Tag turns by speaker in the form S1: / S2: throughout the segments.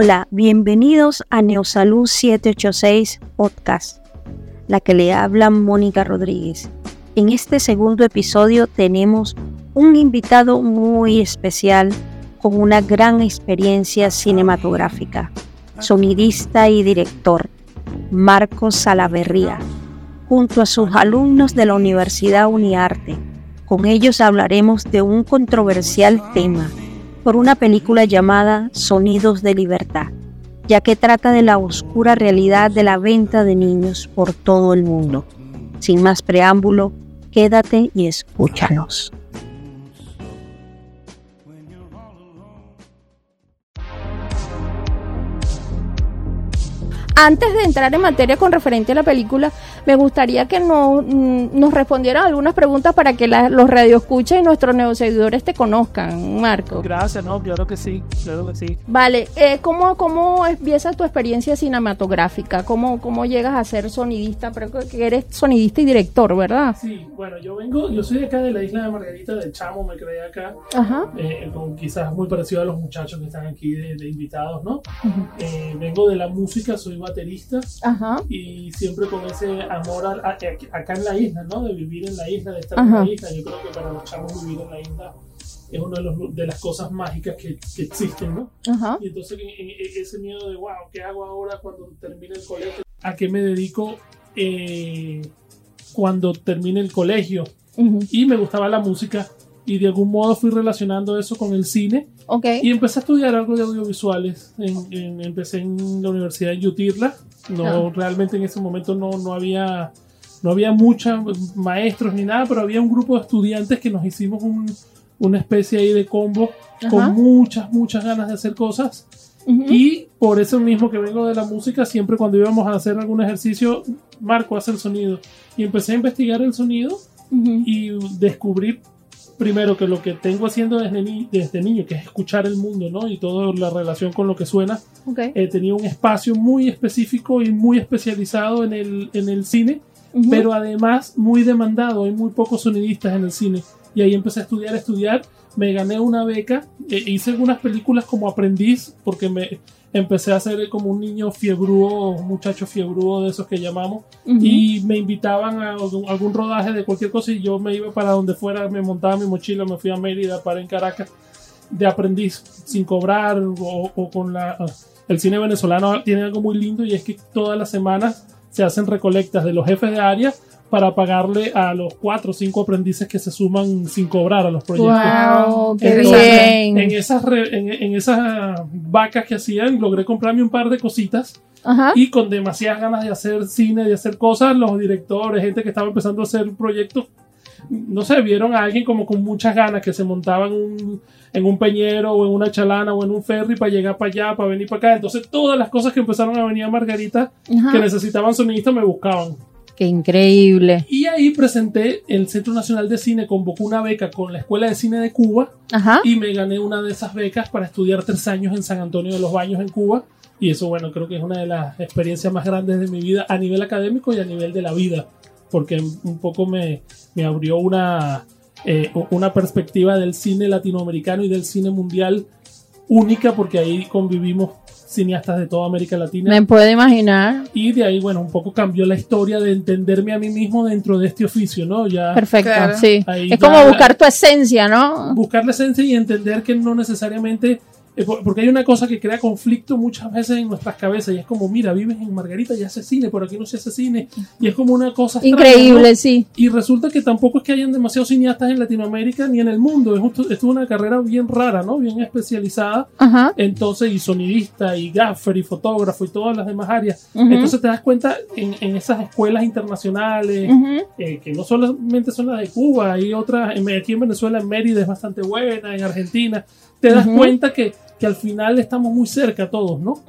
S1: Hola, bienvenidos a Neosalud 786 Podcast, la que le habla Mónica Rodríguez. En este segundo episodio tenemos un invitado muy especial con una gran experiencia cinematográfica, sonidista y director, Marcos Salaverría, junto a sus alumnos de la Universidad Uniarte. Con ellos hablaremos de un controversial tema, por una película llamada Sonidos de Libertad, ya que trata de la oscura realidad de la venta de niños por todo el mundo. Sin más preámbulo, quédate y escúchanos.
S2: Antes de entrar en materia con referente a la película, me gustaría que no, mm, nos respondieran algunas preguntas para que la- los radioescuchas y nuestros neoseguidores te conozcan, Marco.
S3: Gracias, no, claro que sí, claro que sí.
S2: Vale, eh, ¿cómo, ¿cómo empieza tu experiencia cinematográfica? ¿Cómo, ¿Cómo llegas a ser sonidista? Pero que eres sonidista y director, ¿verdad?
S3: Sí, bueno, yo vengo, yo soy de acá de la isla de Margarita, de Chamo, me creé acá,
S2: Ajá.
S3: eh, con quizás muy parecido a los muchachos que están aquí de, de invitados, ¿no? Eh, vengo de la música, soy baterista
S2: Ajá.
S3: y siempre con ese amor a- a- a- acá en la isla, ¿no? De vivir en la isla, de estar
S2: Ajá.
S3: en la isla. Yo creo que para los chamos vivir en la isla es una de, los- de las cosas mágicas que, que existen, ¿no?
S2: Ajá.
S3: Y entonces en- en- ese miedo de, wow, ¿qué hago ahora cuando termine el colegio? ¿A qué me dedico eh, cuando termine el colegio?
S2: Ujú.
S3: Y me gustaba la música y de algún modo fui relacionando eso con el cine
S2: Ok.
S3: y empecé a estudiar algo de audiovisuales. En- en- empecé en la Universidad de Yutirla. No,
S2: Ah.
S3: realmente en ese momento no, no había... No había muchos maestros ni nada, pero había un grupo de estudiantes que nos hicimos un- una especie ahí de combo
S2: Ajá.
S3: con muchas, muchas ganas de hacer cosas.
S2: Ujú.
S3: Y por eso mismo que vengo de la música, siempre cuando íbamos a hacer algún ejercicio, Marco hace el sonido. Y empecé a investigar el sonido
S2: Ujú.
S3: y descubrí primero que lo que tengo haciendo desde, ni- desde niño, que es escuchar el mundo, ¿no? Y toda la relación con lo que suena,
S2: Ok.
S3: eh, tenía un espacio muy específico y muy especializado en el, en el cine, pero además muy demandado, hay muy pocos sonidistas en el cine. Y ahí empecé a estudiar, a estudiar, me gané una beca, eh, hice algunas películas como aprendiz, porque me empecé a ser como un niño fiebrúo, un muchacho fiebrúo de esos que llamamos, y me invitaban a algún, algún rodaje de cualquier cosa y yo me iba para donde fuera, me montaba mi mochila, me fui a Mérida, para en Caracas, de aprendiz, sin cobrar o, o con la... El cine venezolano tiene algo muy lindo y es que todas las semanas se hacen recolectas de los jefes de área para pagarle a los cuatro o cinco aprendices que se suman sin cobrar a los proyectos.
S2: Wow, qué
S3: Entonces,
S2: bien.
S3: En esas, re- en, en esas vacas que hacían, logré comprarme un par de cositas
S2: Ajá.
S3: y con demasiadas ganas de hacer cine, de hacer cosas, los directores, gente que estaba empezando a hacer proyectos, no sé, vieron a alguien como con muchas ganas que se montaban un- en un peñero o en una chalana o en un ferry para llegar para allá, para venir para acá. Entonces todas las cosas que empezaron a venir a Margarita
S2: Ajá.
S3: que necesitaban sonidistas me buscaban.
S2: Qué increíble.
S3: Y ahí presenté, el Centro Nacional de Cine convocó una beca con la Escuela de Cine de Cuba
S2: Ajá.
S3: y me gané una de esas becas para estudiar tres años en San Antonio de los Baños en Cuba. Y eso, bueno, creo que es una de las experiencias más grandes de mi vida a nivel académico y a nivel de la vida, porque un poco me, me abrió una, eh, una perspectiva del cine latinoamericano y del cine mundial única, porque ahí convivimos cineastas de toda América Latina.
S2: Me puedo imaginar.
S3: Y de ahí, bueno, un poco cambió la historia de entenderme a mí mismo dentro de este oficio, ¿no? Ya
S2: Perfecto,
S4: Claro.
S2: sí. Es
S3: ya-
S2: como buscar tu esencia, ¿no?
S3: buscar la esencia y entender que no necesariamente porque hay una cosa que crea conflicto muchas veces en nuestras cabezas y es como mira vives en Margarita y haces cine por aquí no se hace cine. Y es como una cosa extraña,
S2: Increíble,
S3: ¿no?
S2: sí.
S3: y resulta que tampoco es que hayan demasiados cineastas en Latinoamérica ni en el mundo. Es justo es una carrera bien rara no bien especializada.
S2: Ajá.
S3: entonces y sonidista y gaffer y fotógrafo y todas las demás áreas. Entonces te das cuenta en, en esas escuelas internacionales eh, que no solamente son las de Cuba, hay otras, aquí en Venezuela, en Mérida es bastante buena, en Argentina, te das cuenta que, que al final estamos muy cerca todos, ¿no?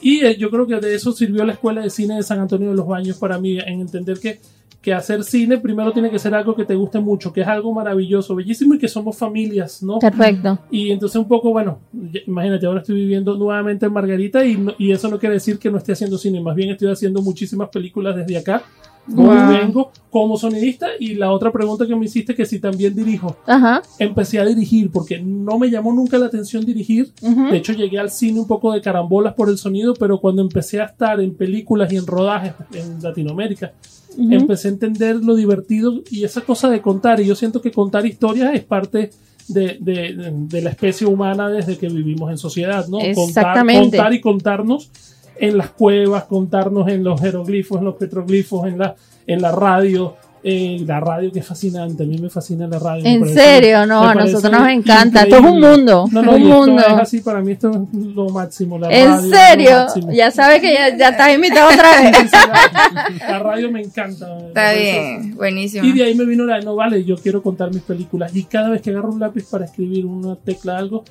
S3: Y eh, yo creo que de eso sirvió la Escuela de Cine de San Antonio de los Baños para mí, en entender que, que hacer cine primero tiene que ser algo que te guste mucho, que es algo maravilloso, bellísimo y que somos familias, ¿no?
S2: Perfecto.
S3: Y entonces un poco, bueno, imagínate, ahora estoy viviendo nuevamente en Margarita y, y eso no quiere decir que no esté haciendo cine, más bien estoy haciendo muchísimas películas desde acá
S2: Wow.
S3: y vengo como sonidista y la otra pregunta que me hiciste que si también dirijo.
S2: Ajá.
S3: Empecé a dirigir porque no me llamó nunca la atención dirigir. De hecho, llegué al cine un poco de carambolas por el sonido, pero cuando empecé a estar en películas y en rodajes en Latinoamérica, empecé a entender lo divertido y esa cosa de contar. Y yo siento que contar historias es parte de, de- de la especie humana desde que vivimos en sociedad, ¿no? Contar,
S2: Exactamente.
S3: contar y contarnos en las cuevas, contarnos en los jeroglifos, en los petroglifos, en la, en la radio. Eh, la radio que es fascinante, a mí me fascina la radio.
S2: En serio, no, a nosotros nos encanta. Esto es un mundo,
S3: No, no,
S2: un mundo.
S3: es así, para mí esto es lo máximo. La
S2: En
S3: radio
S2: serio, ya sabes que ya, ya estás invitado otra vez.
S3: La radio me encanta.
S4: Está bien, buenísimo.
S3: Y de ahí me vino la, no vale, yo quiero contar mis películas. Y cada vez que agarro un lápiz para escribir una tecla algo,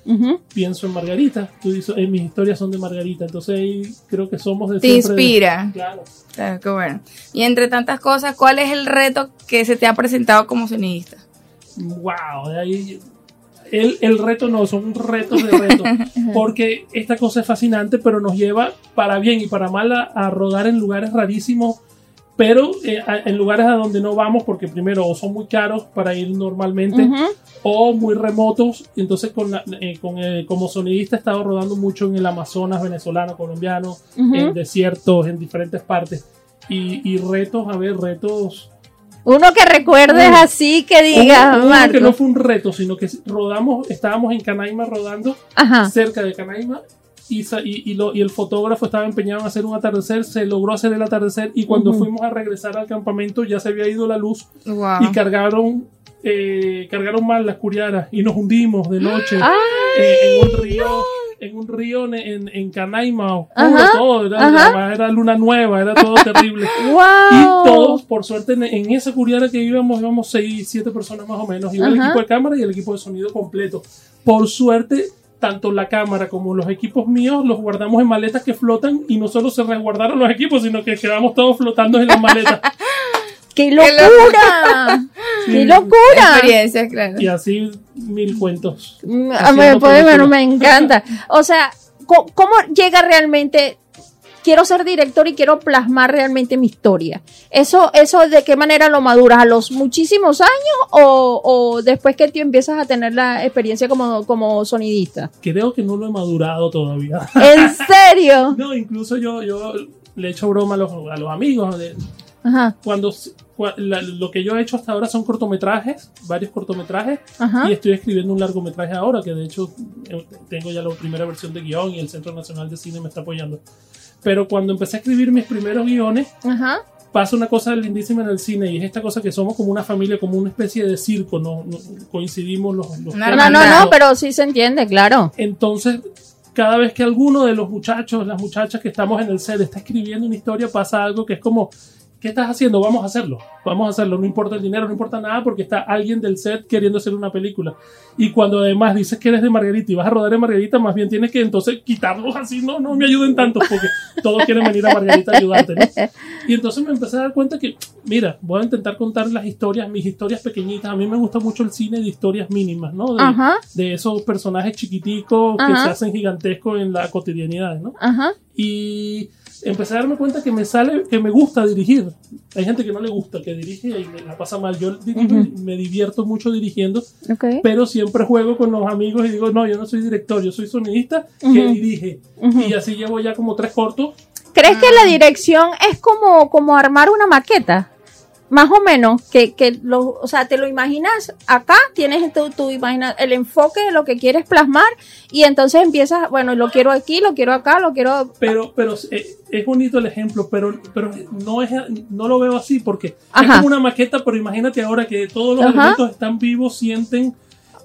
S3: pienso en Margarita. Tú dices, eh, mis historias son de Margarita. Entonces ahí creo que somos de
S4: Te
S3: de-
S4: inspira.
S3: Claro.
S4: Claro, qué bueno. Y entre tantas cosas, ¿cuál es el reto que se te ha presentado como sonidista?
S3: Wow, de ahí. El, el reto no, son retos de reto. porque esta cosa es fascinante, pero nos lleva para bien y para mal a, a rodar en lugares rarísimos, pero eh, a- en lugares a donde no vamos, porque primero o son muy caros para ir normalmente,
S2: Ujú.
S3: o muy remotos. Entonces, con la- eh, con, eh, como sonidista, he estado rodando mucho en el Amazonas venezolano, colombiano,
S2: Ujú.
S3: en desiertos, en diferentes partes. Y, y retos, a ver, retos.
S2: Uno que recuerdes
S3: Uno-
S2: así que diga,
S3: Uno- uno que no fue un reto, sino que rodamos, estábamos en Canaima rodando,
S2: Ajá.
S3: cerca de Canaima. Y, y, lo- y el fotógrafo estaba empeñado en hacer un atardecer, se logró hacer el atardecer y cuando
S2: Ujú.
S3: fuimos a regresar al campamento ya se había ido la luz
S4: Wow.
S3: y cargaron eh, cargaron mal las curiaras y nos hundimos de noche eh, en un río en un río en, en, Canaima oscuro
S2: Ajá,
S3: todo era, era luna nueva era todo terrible
S2: wow.
S3: y todos por suerte en, en esa curiara que íbamos íbamos seis siete personas más o menos iba el
S2: Ajá.
S3: equipo de cámara y el equipo de sonido completo por suerte tanto la cámara como los equipos míos los guardamos en maletas que flotan y no solo se resguardaron los equipos sino que quedamos todos flotando en las maletas
S2: ¡Qué locura! ¡Qué locura!
S4: Experiencias, claro.
S3: y así mil cuentos
S2: Mm, a
S3: Haciendo
S2: ver, pues,
S3: películas.
S2: bueno, me encanta. O sea, ¿cómo llega realmente? Quiero ser director y quiero plasmar realmente mi historia. ¿Eso, eso de qué manera lo maduras? ¿A los muchísimos años o, o después que tú empiezas a tener la experiencia como, como sonidista?
S3: creo que no lo he madurado todavía
S2: ¿En serio?
S3: No, incluso yo, yo le echo broma a los, a los amigos. de-
S2: Ajá,
S3: cuando cua- la- lo que yo he hecho hasta ahora son cortometrajes, varios cortometrajes,
S2: ajá.
S3: y estoy escribiendo un largometraje ahora, que de hecho eh, tengo ya la primera versión de guion y el Centro Nacional de Cine me está apoyando. Pero cuando empecé a escribir mis primeros guiones,
S2: Ajá.
S3: pasa una cosa lindísima en el cine y es esta cosa que somos como una familia, como una especie de circo, no, No- coincidimos los, los
S2: No, no,
S4: hermandad.
S2: no, pero sí se entiende, claro.
S3: entonces, cada vez que alguno de los muchachos, las muchachas que estamos en el set está escribiendo una historia, pasa algo que es como, ¿qué estás haciendo? Vamos a hacerlo, vamos a hacerlo, no importa el dinero, no importa nada, porque está alguien del set queriendo hacer una película. Y cuando además dices que eres de Margarita y vas a rodar en Margarita, más bien tienes que entonces quitarlos así, no, no me ayuden tanto, porque todos quieren venir a Margarita a ayudarte, ¿no? Y entonces me empecé a dar cuenta que, mira, voy a intentar contar las historias, mis historias pequeñitas. A mí me gusta mucho el cine de historias mínimas, ¿no? De,
S2: Ajá,
S3: de esos personajes chiquiticos que
S2: Ajá.
S3: se hacen gigantescos en la cotidianidad, ¿no?
S2: ajá.
S3: Y empecé a darme cuenta que me sale, que me gusta dirigir. Hay gente que no le gusta, que dirige y me la pasa mal. Yo me divierto mucho dirigiendo,
S2: Ok.
S3: pero siempre juego con los amigos y digo, no, yo no soy director, yo soy sonidista que
S2: Ujú.
S3: dirige.
S2: Ujú.
S3: Y así llevo ya como tres cortos.
S2: ¿Crees que la dirección es como, como armar una maqueta? Más o menos, que, que lo, o sea, te lo imaginas acá, tienes tu, tu imagina, el enfoque de lo que quieres plasmar y entonces empiezas, bueno, lo quiero aquí, lo quiero acá, lo quiero...
S3: Pero, pero eh, es bonito el ejemplo, pero, pero no es, no lo veo así porque es como una maqueta, pero imagínate ahora que todos los
S2: Ajá.
S3: elementos están vivos, sienten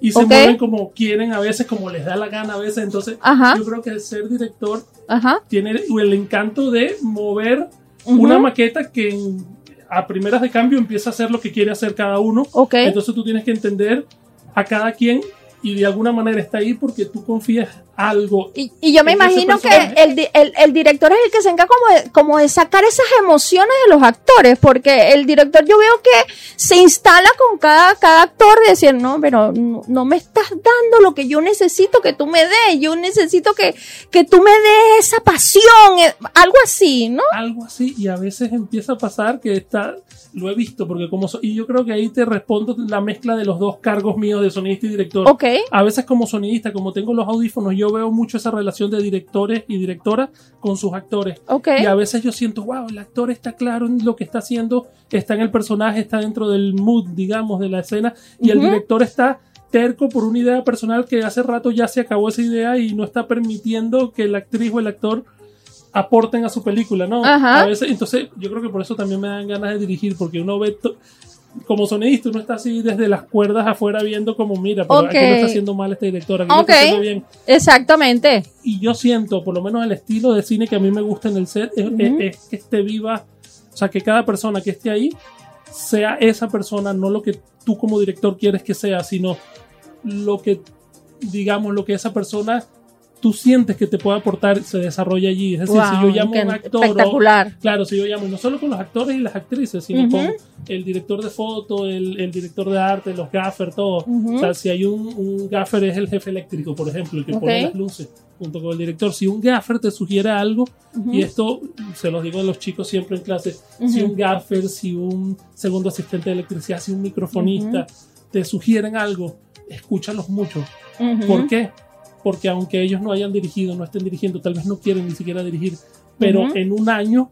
S3: y se mueven como quieren a veces, como les da la gana a veces. Entonces,
S2: Ajá,
S3: yo creo que el ser director tiene el encanto de mover una maqueta que en- a primeras de cambio empieza a hacer lo que quiere hacer cada uno.
S2: Ok,
S3: Entonces tú tienes que entender a cada quien y de alguna manera está ahí porque tú confías algo.
S2: Y, y yo me imagino que el, el, el director es el que se encarga como de, como de sacar esas emociones de los actores, porque el director yo veo que se instala con cada, cada actor de decir, no, pero no, no me estás dando lo que yo necesito que tú me des, yo necesito que, que tú me des esa pasión, eh, algo así, ¿no?
S3: algo así y a veces empieza a pasar que está lo he visto porque como so- y yo creo que ahí te respondo la mezcla de los dos cargos míos de sonidista y director
S2: Ok.
S3: a veces como sonidista como tengo los audífonos yo veo mucho esa relación de directores y directoras con sus actores y a veces yo siento wow el actor está claro en lo que está haciendo está en el personaje está dentro del mood digamos de la escena y el director está terco por una idea personal que hace rato ya se acabó esa idea y no está permitiendo que la actriz o el actor aporten a su película, ¿no?
S2: Ajá.
S3: A veces, entonces, yo creo que por eso también me dan ganas de dirigir, porque uno ve, como sonidista, uno está así desde las cuerdas afuera viendo como, mira, pero aquí lo está haciendo mal este director, aquí lo está haciendo bien.
S2: Exactamente.
S3: Y yo siento, por lo menos el estilo de cine que a mí me gusta en el set, es- es que esté viva, o sea, que cada persona que esté ahí sea esa persona, no lo que tú como director quieres que sea, sino lo que, digamos, lo que esa persona tú sientes que te puede aportar se desarrolla allí. Es decir, si yo llamo a un actor o-
S2: espectacular.
S3: Claro, si yo llamo, no solo con los actores y las actrices, sino
S2: Ujú.
S3: con el director de foto, el, el director de arte, los gaffers, todo.
S2: Ujú.
S3: O sea, si hay un, un gaffer es el jefe eléctrico, por ejemplo, el que
S2: Ok.
S3: pone las luces junto con el director. Si un gaffer te sugiere algo, y esto se los digo a los chicos siempre en clase, si un gaffer, si un segundo asistente de electricidad, si un microfonista te sugieren algo, escúchalos mucho. ¿Por qué? Porque aunque ellos no hayan dirigido, no estén dirigiendo, tal vez no quieren ni siquiera dirigir, pero
S2: Ujú.
S3: en un año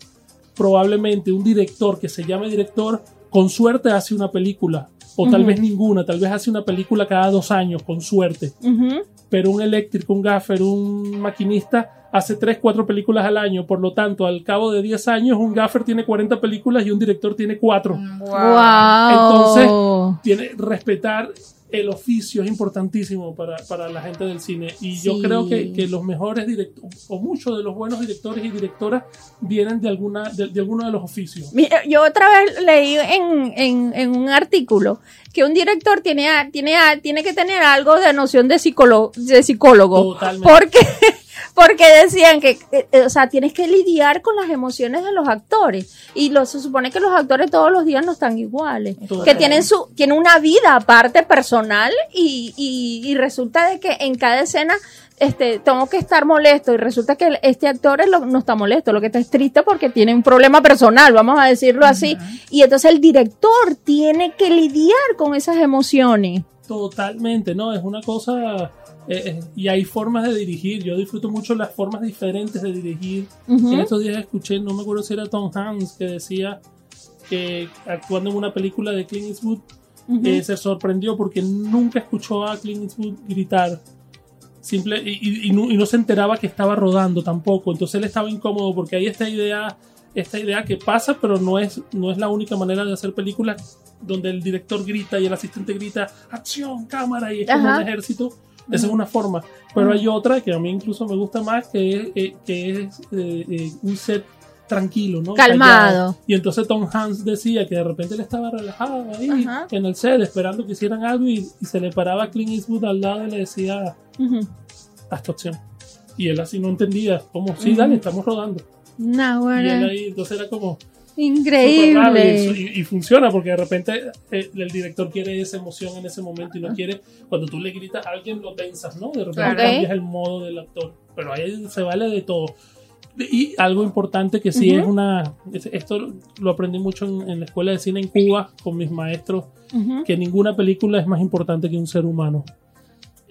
S3: probablemente un director que se llame director, con suerte hace una película, o tal
S2: Ujú.
S3: vez ninguna, tal vez hace una película cada dos años, con suerte,
S2: Ujú.
S3: pero un eléctrico, un gaffer, un maquinista hace tres, cuatro películas al año, por lo tanto, al cabo de 10 años, un gaffer tiene 40 películas y un director tiene 4.
S2: Wow.
S3: Entonces, tiene respetar el oficio es importantísimo para, para la gente del cine y yo creo que, que los mejores directores o muchos de los buenos directores y directoras vienen de alguna de, de alguno de los oficios
S2: Mira, yo otra vez leí en, en, en un artículo que un director tiene, a- tiene, a- tiene que tener algo de noción de psicólogo, de psicólogo.
S3: Totalmente.
S2: Porque, porque decían que, eh, eh, o sea, tienes que lidiar con las emociones de los actores. Y lo, se supone que los actores todos los días no están iguales. Que tienen su, tienen una vida aparte personal y, y, y resulta de que en cada escena este, tengo que estar molesto y resulta que este actor es lo- no está molesto, lo que está es triste porque tiene un problema personal, vamos a decirlo así. Y entonces el director tiene que lidiar con esas emociones.
S3: totalmente no es una cosa eh, eh, y hay formas de dirigir yo disfruto mucho las formas diferentes de dirigir en estos días escuché no me acuerdo si era Tom Hanks que decía que actuando en una película de Clint Eastwood eh, se sorprendió porque nunca escuchó a Clint Eastwood gritar. Simple, y, y- y no, y no se enteraba que estaba rodando tampoco. Entonces él estaba incómodo porque hay esta idea, esta idea que pasa, pero no es, no es la única manera de hacer películas donde el director grita y el asistente grita acción, cámara y es como un ejército. Esa es una forma. Pero hay otra que a mí incluso me gusta más, que es, eh, que es eh, eh, un set tranquilo, ¿no?
S2: Calmado.
S3: Callado. Y entonces Tom Hanks decía que de repente él estaba relajado ahí
S2: Ajá.
S3: en el set esperando que hicieran algo y, y se le paraba a Clint Eastwood al lado y le decía
S2: Ujú.
S3: haz tu acción. Y él así no entendía, como, sí, dale, estamos rodando.
S2: Nah,
S3: Y él
S2: bueno,
S3: ahí, entonces era como
S2: increíble.
S3: y- y funciona porque de repente eh, el director quiere esa emoción en ese momento y no quiere, cuando tú le gritas a alguien lo pensas, ¿no? De repente
S4: Claro.
S3: cambias el modo del actor. Pero ahí se vale de todo. Y algo importante que sí
S2: Ujú.
S3: es una. es- Esto lo aprendí mucho en, en la escuela de cine en Cuba con mis maestros,
S2: Ujú.
S3: que ninguna película es más importante que un ser humano.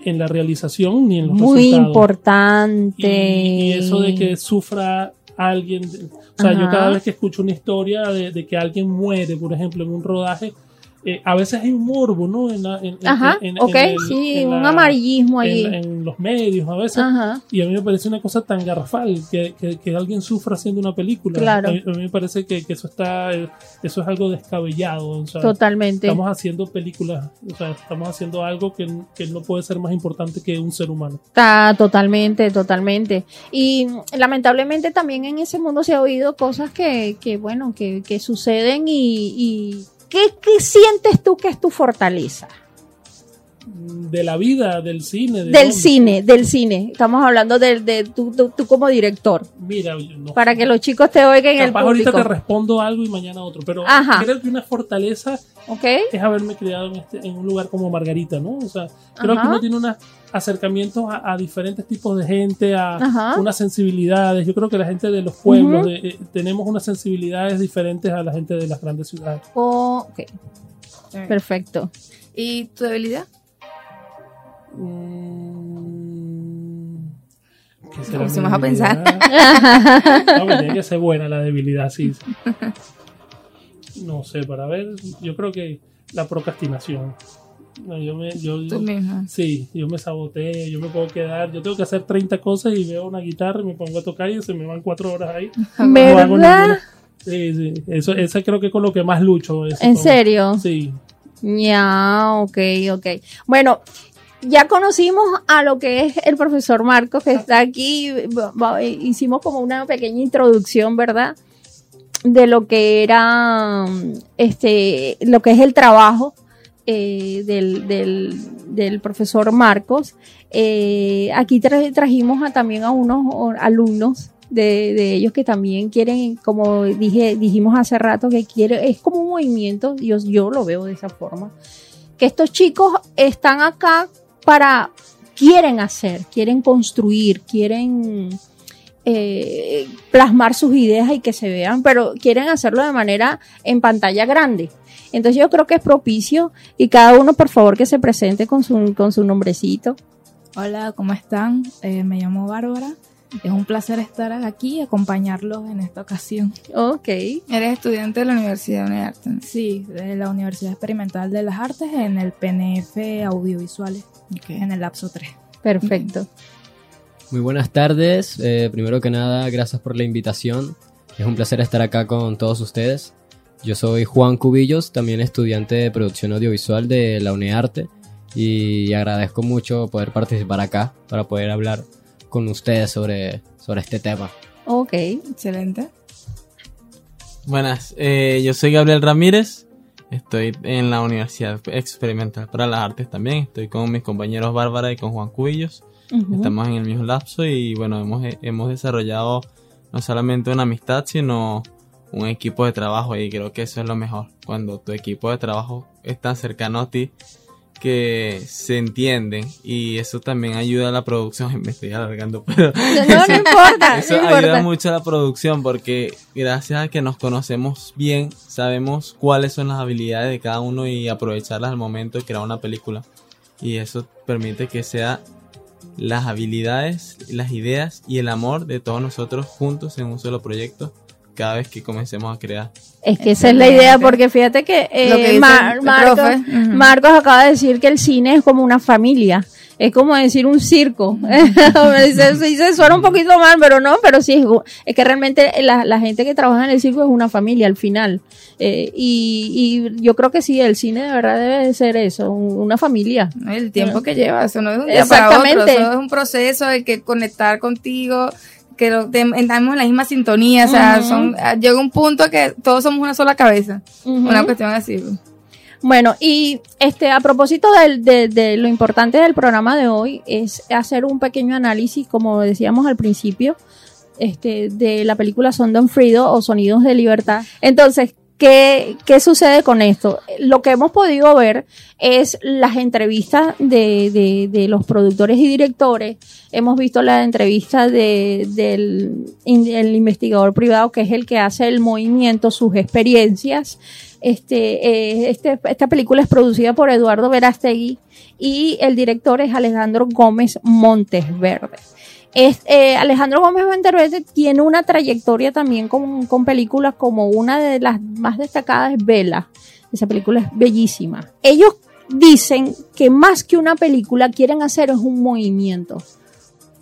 S3: En la realización ni en los
S2: Muy
S3: resultados.
S2: importante.
S3: Y, y eso de que sufra alguien. O sea, yo cada vez que escucho una historia de, de que alguien muere, por ejemplo, en un rodaje, eh, a veces hay un morbo, ¿no? En, la- en-
S2: Ajá,
S3: en- en
S2: ok,
S3: el-
S2: sí,
S3: en
S2: un
S3: la-
S2: amarillismo allí.
S3: En, los medios, a veces.
S2: Ajá.
S3: Y a mí me parece una cosa tan garrafal que, que, que alguien sufra haciendo una película.
S2: Claro.
S3: A mí, a mí me parece que, que eso está, eso es algo descabellado. O sea,
S2: Totalmente.
S3: estamos haciendo películas, o sea, estamos haciendo algo que, que no puede ser más importante que un ser humano.
S2: Está totalmente, totalmente. Y lamentablemente también en ese mundo se ha oído cosas que, que bueno, que, que suceden y, y ¿qué, qué sientes tú que es tu fortaleza?
S3: De la vida, del cine. ¿de
S2: Del
S3: dónde?
S2: cine, del cine. Estamos hablando del- de, tú, tú- tú como director.
S3: Mira, no
S2: Para que los chicos te oigan en el
S3: Capaz ahorita
S2: público.
S3: te respondo algo y mañana otro, pero
S2: Ajá.
S3: creo que una fortaleza
S2: ¿Ok?
S3: es haberme criado en, este, en un lugar como Margarita, ¿no? O sea, creo
S2: Ajá.
S3: que uno tiene unos acercamientos a, a diferentes tipos de gente, a
S2: Ajá.
S3: unas sensibilidades. Yo creo que la gente de los pueblos de- eh, tenemos unas sensibilidades diferentes a la gente de las grandes ciudades.
S2: Ok, perfecto.
S4: ¿Y tu debilidad?
S3: Mm, ¿qué será mi
S4: vas a pensar.
S3: No, me tiene que ser buena la debilidad, sí. No sé, para ver, yo creo que la procrastinación. No, yo me, yo,
S4: misma.
S3: Sí, yo me saboteo, yo me puedo quedar, yo tengo que hacer 30 cosas y veo una guitarra y me pongo a tocar y se me van cuatro horas ahí. No hago
S2: ¿Verdad?
S3: ninguna. Sí, sí, eso, esa creo que es con lo que más lucho. eso,
S2: ¿En serio?
S3: Sí.
S2: Ya, ok, ok. Bueno, ya conocimos a lo que es el profesor Marcos que está aquí. Hicimos como una pequeña introducción, ¿verdad? De lo que era, este, lo que es el trabajo eh, del, del, profesor Marcos. Eh, aquí tra- trajimos también a unos alumnos de, de ellos que también quieren, como dije, dijimos hace rato, que quiere, es como un movimiento, yo, yo lo veo de esa forma, que estos chicos están acá para, quieren hacer, quieren construir, quieren eh, plasmar sus ideas y que se vean, pero quieren hacerlo de manera en pantalla grande. Entonces yo creo que es propicio y cada uno por favor que se presente con su, con su nombrecito.
S5: Hola, ¿cómo están? Eh, me llamo Bárbara. Es un placer estar aquí y acompañarlos en esta ocasión.
S2: Ok.
S4: Eres estudiante de la Universidad de Arte.
S5: Sí, de la Universidad Experimental de las Artes en el PNF Audiovisuales, en el lapso 3.
S2: Perfecto.
S6: Muy buenas tardes. Eh, primero que nada, gracias por la invitación. Es un placer estar acá con todos ustedes. Yo soy Juan Cubillos, también estudiante de producción audiovisual de la UNEARTE y agradezco mucho poder participar acá para poder hablar con ustedes sobre, sobre este tema.
S2: Ok.
S4: Excelente.
S7: Buenas, eh, yo soy Gabriel Ramírez, estoy en la Universidad Experimental para las Artes también, estoy con mis compañeros Bárbara y con Juan Cubillos, estamos en el mismo lapso y bueno, hemos, hemos desarrollado no solamente una amistad, sino un equipo de trabajo y creo que eso es lo mejor, cuando tu equipo de trabajo es tan cercano a ti que se entienden y eso también ayuda a la producción, me estoy alargando, pero
S2: No, no importa,
S7: eso
S2: no
S7: ayuda
S2: importa.
S7: mucho a la producción porque gracias a que nos conocemos bien, sabemos cuáles son las habilidades de cada uno y aprovecharlas al momento de crear una película. Y eso permite que sea las habilidades, las ideas y el amor de todos nosotros juntos en un solo proyecto cada vez que comencemos a crear.
S2: Es que esa es la idea, porque fíjate que, eh,
S4: Lo que dice
S2: Mar-
S4: el
S2: Marcos, acaba de decir que el cine es como una familia. Es como decir un circo. se, se- se suena un poquito mal, pero no, pero sí, es, que realmente la, la gente que trabaja en el circo es una familia al final. Eh, y, y yo creo que sí, el cine de verdad debe de ser eso, un- una familia.
S4: El tiempo que lleva, eso no es un día para
S2: Exactamente.
S4: otro, eso es un proceso de que conectar contigo, que lo- te- estamos en la misma sintonía, o sea, son, ah, llega un punto que todos somos una sola cabeza, una cuestión así.
S2: Bueno, y este a propósito de, de lo importante del programa de hoy es hacer un pequeño análisis, como decíamos al principio, este, de la película Son Don Frido o Sonidos de Libertad. Entonces, ¿qué, ¿qué sucede con esto? Lo que hemos podido ver es las entrevistas de, de, de los productores y directores. Hemos visto la entrevista de, del el investigador privado, que es el que hace el movimiento, sus experiencias. Este, eh, este, esta película es producida por Eduardo Verástegui y el director es Alejandro Gómez Montesverde. Es, eh, Alejandro Gómez Montesverde tiene una trayectoria también con, con películas como una de las más destacadas es Vela. Esa película es bellísima. Ellos dicen que más que una película quieren hacer es un movimiento.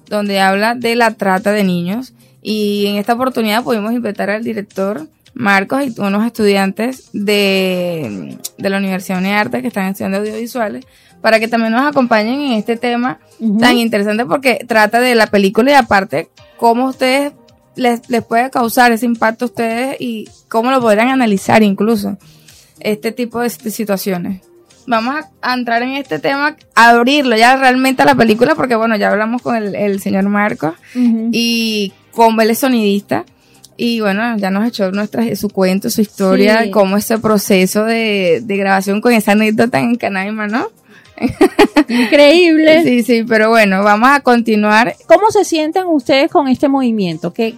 S4: donde habla de la trata de niños. Y en esta oportunidad pudimos invitar al director Marcos y unos estudiantes de, de la Universidad de Arte que están estudiando audiovisuales para que también nos acompañen en este tema tan interesante porque trata de la película y aparte cómo ustedes les, les puede causar ese impacto a ustedes y cómo lo podrán analizar incluso este tipo de, situaciones. vamos a, a entrar en este tema, a abrirlo ya realmente a la película, porque bueno, ya hablamos con el, el señor Marcos y como él es sonidista. Y bueno, ya nos echó nuestra, su cuento, su historia,
S2: Sí.
S4: cómo ese proceso de, de grabación con esa anécdota en Canaima, ¿no?
S2: Increíble.
S4: Sí, sí, pero bueno, vamos a continuar.
S2: ¿Cómo se sienten ustedes con este movimiento? ¿Qué,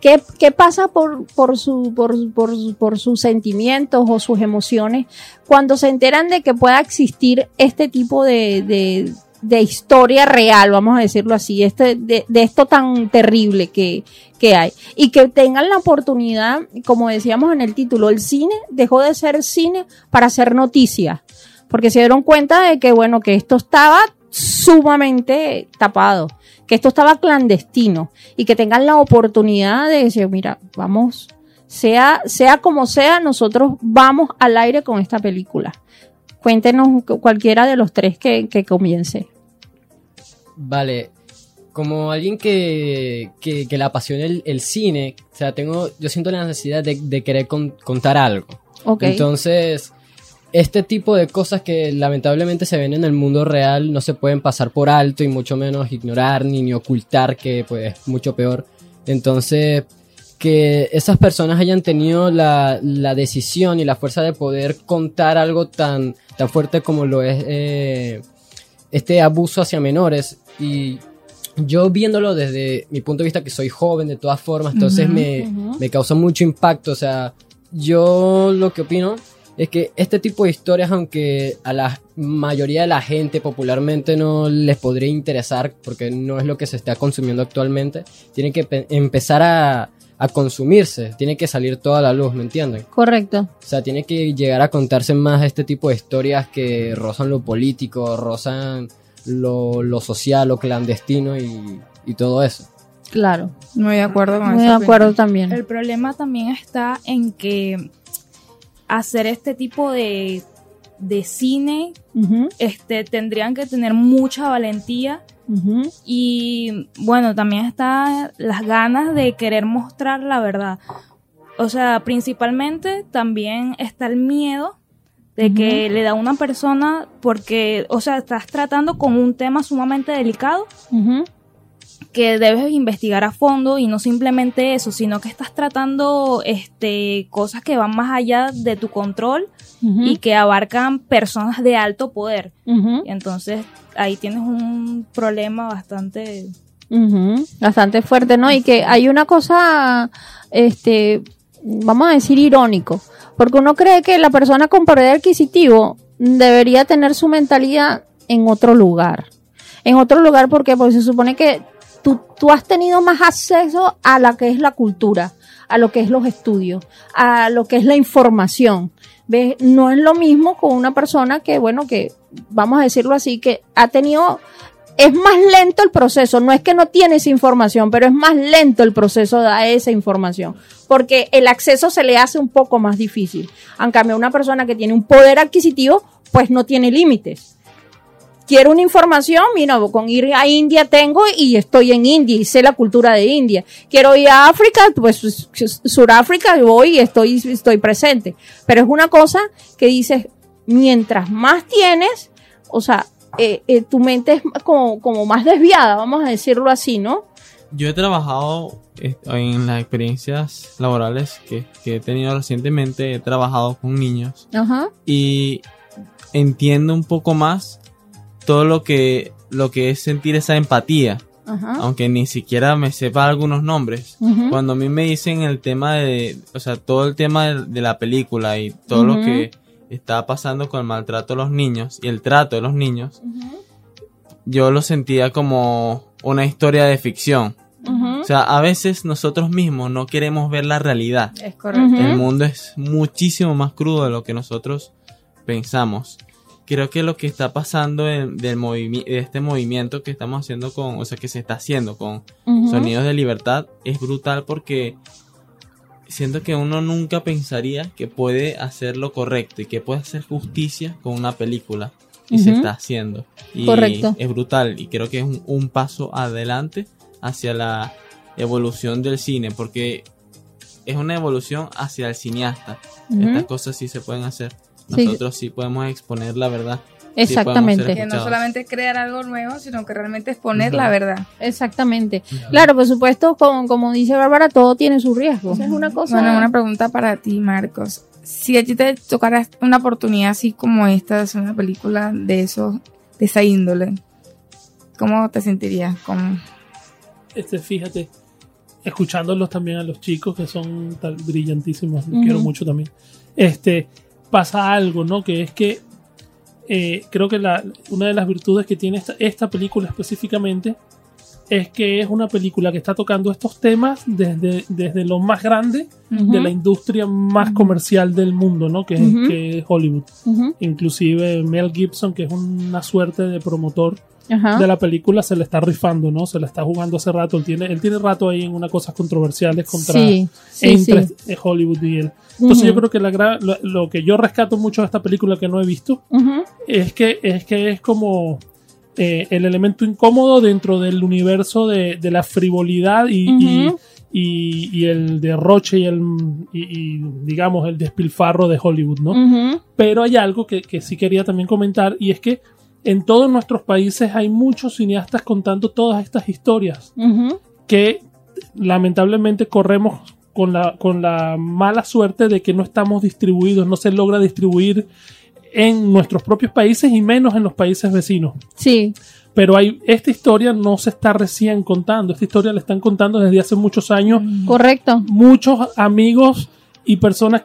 S2: qué, qué pasa por, por, su, por, por, por sus sentimientos o sus emociones cuando se enteran de que pueda existir este tipo de, de, de historia real, vamos a decirlo así, este, de, de esto tan terrible que, que hay? Y que tengan la oportunidad, como decíamos en el título, el cine dejó de ser cine para hacer noticias. Porque se dieron cuenta de que, bueno, que esto estaba sumamente tapado, que esto estaba clandestino y que tengan la oportunidad de decir, mira, vamos, sea, sea como sea, nosotros vamos al aire con esta película. Cuéntenos cu- cualquiera de los tres que, que comience.
S6: Vale, como alguien que, que, que le apasiona el, el cine, o sea, tengo, yo siento la necesidad de, de querer con- contar algo.
S2: Ok.
S6: Entonces, este tipo de cosas que lamentablemente se ven en el mundo real no se pueden pasar por alto y mucho menos ignorar ni, ni ocultar, que pues es mucho peor. Entonces, que esas personas hayan tenido la, la decisión y la fuerza de poder contar algo tan, tan fuerte como lo es eh, este abuso hacia menores. Y yo viéndolo desde mi punto de vista que soy joven de todas formas, entonces me, me causa mucho impacto, o sea, yo lo que opino es que este tipo de historias, aunque a la mayoría de la gente popularmente no les podría interesar, porque no es lo que se está consumiendo actualmente, tienen que pe- empezar a, a consumirse, tiene que salir toda la luz, ¿me entienden?
S2: Correcto.
S6: O sea, tiene que llegar a contarse más este tipo de historias que rozan lo político, rozan lo, lo social, lo clandestino y, y todo eso.
S2: Claro.
S4: Muy de acuerdo con
S2: Muy de acuerdo
S4: opinión.
S2: también.
S5: El problema también está en que hacer este tipo de, de cine este, tendrían que tener mucha valentía y bueno, también está las ganas de querer mostrar la verdad. O sea, principalmente también está el miedo de que le da a una persona porque, o sea, estás tratando con un tema sumamente delicado. Que debes investigar a fondo y no simplemente eso, sino que estás tratando este cosas que van más allá de tu control y que abarcan personas de alto poder. entonces ahí tienes un problema bastante.
S2: Bastante fuerte, ¿no? Y que hay una cosa, este, vamos a decir irónico, porque uno cree que la persona con poder adquisitivo debería tener su mentalidad en otro lugar. En otro lugar, ¿por qué? Porque se supone que tú, tú has tenido más acceso a la que es la cultura, a lo que es los estudios, a lo que es la información. ¿Ves? No es lo mismo con una persona que, bueno, que, vamos a decirlo así, que ha tenido es más lento el proceso, no es que no tiene esa información, pero es más lento el proceso de esa información, porque el acceso se le hace un poco más difícil. En cambio, una persona que tiene un poder adquisitivo, pues no tiene límites. Quiero una información, mira, con ir a India tengo y estoy en India y sé la cultura de India. Quiero ir a África, pues Suráfrica voy y estoy, estoy presente. Pero es una cosa que dices, mientras más tienes, o sea, eh, eh, tu mente es como, como más desviada, vamos a decirlo así, ¿no?
S7: Yo he trabajado eh, en las experiencias laborales que, que he tenido recientemente, he trabajado con niños
S2: Ajá.
S7: y entiendo un poco más todo lo que, lo que es sentir esa empatía,
S2: Ajá.
S7: aunque ni siquiera me sepa algunos nombres. Cuando a mí me dicen el tema de, o sea, todo el tema de, de la película y todo lo que está pasando con el maltrato a los niños y el trato de los niños, yo lo sentía como una historia de ficción. O sea, a veces nosotros mismos no queremos ver la realidad.
S4: Es correcto.
S7: El mundo es muchísimo más crudo de lo que nosotros pensamos. Creo que lo que está pasando en- del movimi- de este movimiento que estamos haciendo con, o sea, que se está haciendo con. Sonidos de Libertad es brutal porque siento que uno nunca pensaría que puede hacer lo correcto y que puede hacer justicia con una película y se está haciendo. Y
S2: Correcto.
S7: es brutal y creo que es un, un paso adelante hacia la evolución del cine porque es una evolución hacia el cineasta. Estas cosas sí se pueden hacer. Nosotros sí podemos exponer la verdad.
S2: Exactamente.
S4: Que no solamente crear algo nuevo, sino que realmente exponer la verdad.
S2: Exactamente. Claro, por supuesto, como, como dice Bárbara, todo tiene su riesgo. Es una cosa.
S4: Bueno, una pregunta para ti, Marcos. Si a ti te tocara una oportunidad así como esta, de hacer una película de eso, de esa índole, ¿cómo te sentirías? ¿Cómo?
S3: este, fíjate, escuchándolos también a los chicos que son tan brillantísimos, los quiero mucho también. Este, pasa algo, ¿no? Que es que eh, creo que la, una de las virtudes que tiene esta, esta película específicamente es que es una película que está tocando estos temas desde, desde lo más grande de la industria más comercial del mundo, ¿no? Que, es- que es Hollywood.
S2: Ujú.
S3: Inclusive Mel Gibson, que es una suerte de promotor
S2: Ajá.
S3: de la película, se le está rifando, ¿no? Se la está jugando hace rato. Él tiene, él tiene rato ahí en unas cosas controversiales contra
S2: Sí, sí,
S3: entre
S2: sí.
S3: eh, Hollywood y él. Entonces yo creo que la lo, lo que yo rescato mucho de esta película que no he visto es que es que es como eh, el elemento incómodo dentro del universo de, de la frivolidad y, el derroche y el y, digamos el despilfarro de Hollywood, ¿no? Pero hay algo que, que sí quería también comentar y es que en todos nuestros países hay muchos cineastas contando todas estas historias que lamentablemente corremos con la, con la mala suerte de que no estamos distribuidos, no se logra distribuir en nuestros propios países y menos en los países vecinos.
S2: Sí.
S3: Pero hay, esta historia no se está recién contando, esta historia la están contando desde hace muchos años
S2: Correcto.
S3: muchos amigos y personas